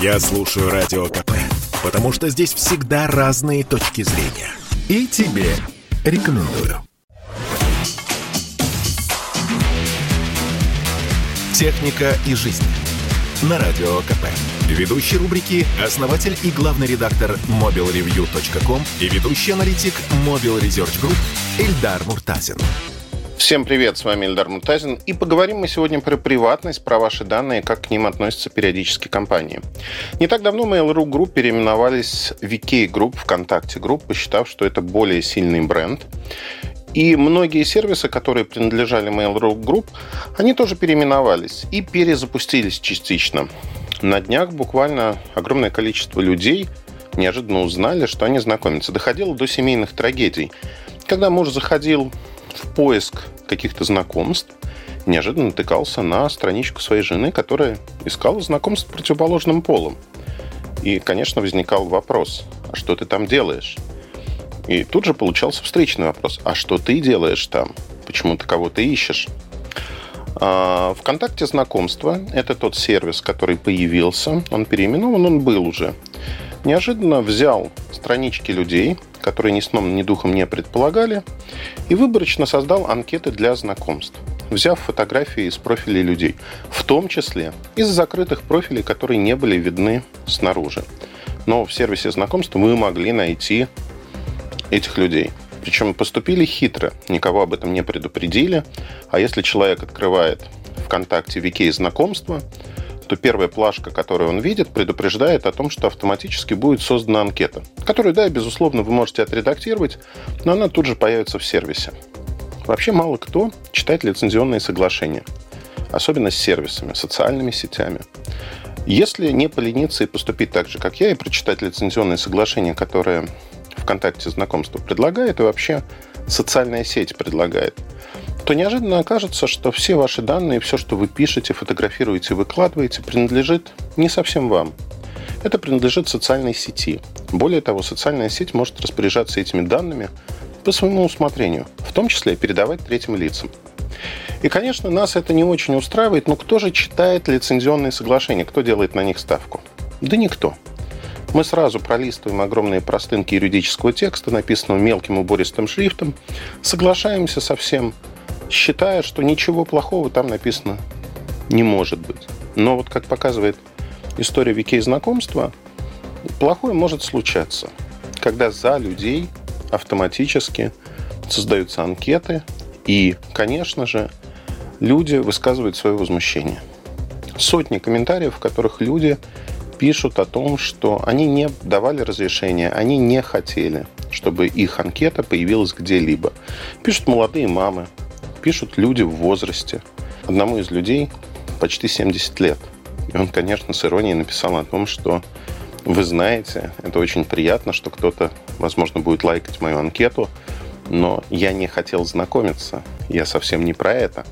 Я слушаю Радио КП, потому что здесь всегда разные точки зрения. И тебе рекомендую. «Техника и жизнь» на Радио КП. Ведущий рубрики – основатель и главный редактор mobilreview.com и ведущий аналитик Mobile Research Group Эльдар Муртазин. Всем привет, с вами Эльдар Муртазин. И поговорим мы сегодня про приватность, про ваши данные, как к ним относятся периодически компании. Не так давно Mail.ru Group переименовались в VK Group, ВКонтакте Group, посчитав, что это более сильный бренд. И многие сервисы, которые принадлежали Mail.ru Group, они тоже переименовались и перезапустились частично. На днях буквально огромное количество людей неожиданно узнали, что они знакомятся. Доходило до семейных трагедий. Когда муж заходил в поиск каких-то знакомств, неожиданно натыкался на страничку своей жены, которая искала знакомств с противоположным полом. И, конечно, возникал вопрос, а что ты там делаешь? И тут же получался встречный вопрос. А что ты делаешь там? Почему ты кого-то ищешь? А, Вконтакте знакомство – это тот сервис, который появился. Он переименован, он был уже. Неожиданно взял странички людей, которые ни сном, ни духом не предполагали, и выборочно создал анкеты для знакомств, взяв фотографии из профилей людей, в том числе из закрытых профилей, которые не были видны снаружи. Но в сервисе знакомств мы могли найти этих людей. Причем поступили хитро, никого об этом не предупредили. А если человек открывает ВКонтакте Вики знакомства, то первая плашка, которую он видит, предупреждает о том, что автоматически будет создана анкета, которую, да, безусловно, вы можете отредактировать, но она тут же появится в сервисе. Вообще мало кто читает лицензионные соглашения, особенно с сервисами, социальными сетями. Если не полениться и поступить так же, как я, и прочитать лицензионные соглашения, которые ВКонтакте знакомство предлагает и вообще социальная сеть предлагает, то неожиданно окажется, что все ваши данные, все, что вы пишете, фотографируете, выкладываете, принадлежит не совсем вам. Это принадлежит социальной сети. Более того, социальная сеть может распоряжаться этими данными по своему усмотрению, в том числе передавать третьим лицам. И, конечно, нас это не очень устраивает, но кто же читает лицензионные соглашения, кто делает на них ставку? Да никто. Мы сразу пролистываем огромные простынки юридического текста, написанного мелким убористым шрифтом, соглашаемся со всем, считая, что ничего плохого там написано не может быть. Но вот как показывает история Викей знакомства, плохое может случаться, когда за людей автоматически создаются анкеты, и, конечно же, люди высказывают свое возмущение. Сотни комментариев, в которых люди пишут о том, что они не давали разрешения, они не хотели, чтобы их анкета появилась где-либо. Пишут молодые мамы, пишут люди в возрасте. Одному из людей почти 70 лет. И он, конечно, с иронией написал о том, что вы знаете, это очень приятно, что кто-то, возможно, будет лайкать мою анкету, но я не хотел знакомиться. Я совсем не про это.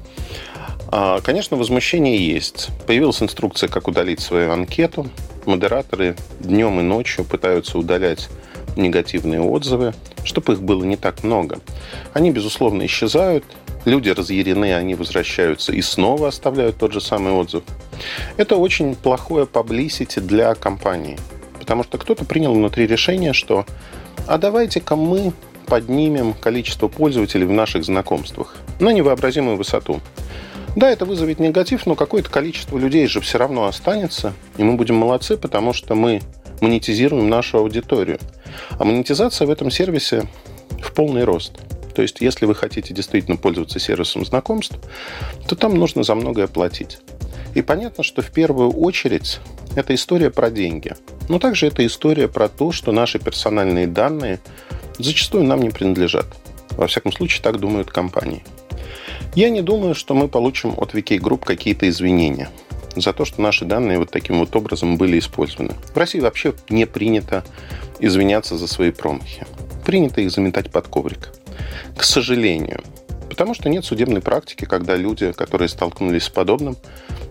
А, конечно, возмущение есть. Появилась инструкция, как удалить свою анкету модераторы днем и ночью пытаются удалять негативные отзывы, чтобы их было не так много. Они, безусловно, исчезают, люди разъярены, они возвращаются и снова оставляют тот же самый отзыв. Это очень плохое publicity для компании, потому что кто-то принял внутри решение, что а давайте-ка мы поднимем количество пользователей в наших знакомствах на невообразимую высоту. Да, это вызовет негатив, но какое-то количество людей же все равно останется, и мы будем молодцы, потому что мы монетизируем нашу аудиторию. А монетизация в этом сервисе в полный рост. То есть, если вы хотите действительно пользоваться сервисом знакомств, то там нужно за многое платить. И понятно, что в первую очередь это история про деньги. Но также это история про то, что наши персональные данные зачастую нам не принадлежат. Во всяком случае, так думают компании. Я не думаю, что мы получим от VK Group какие-то извинения за то, что наши данные вот таким вот образом были использованы. В России вообще не принято извиняться за свои промахи. Принято их заметать под коврик. К сожалению. Потому что нет судебной практики, когда люди, которые столкнулись с подобным,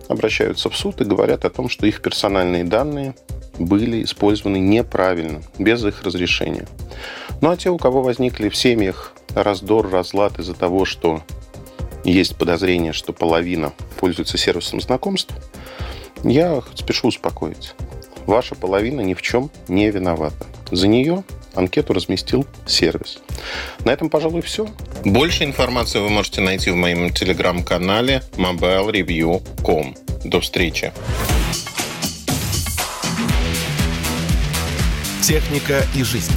обращаются в суд и говорят о том, что их персональные данные были использованы неправильно, без их разрешения. Ну а те, у кого возникли в семьях раздор, разлад из-за того, что есть подозрение, что половина пользуется сервисом знакомств, я спешу успокоить. Ваша половина ни в чем не виновата. За нее анкету разместил сервис. На этом, пожалуй, все. Больше информации вы можете найти в моем телеграм-канале mobilereview.com. До встречи. Техника и жизнь.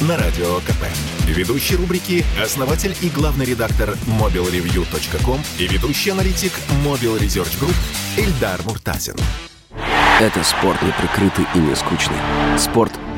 На радио КП. Ведущий рубрики – основатель и главный редактор mobilreview.com и ведущий аналитик Mobile Research Group Эльдар Муртазин. Это спорт не прикрытый и не скучный. Спорт,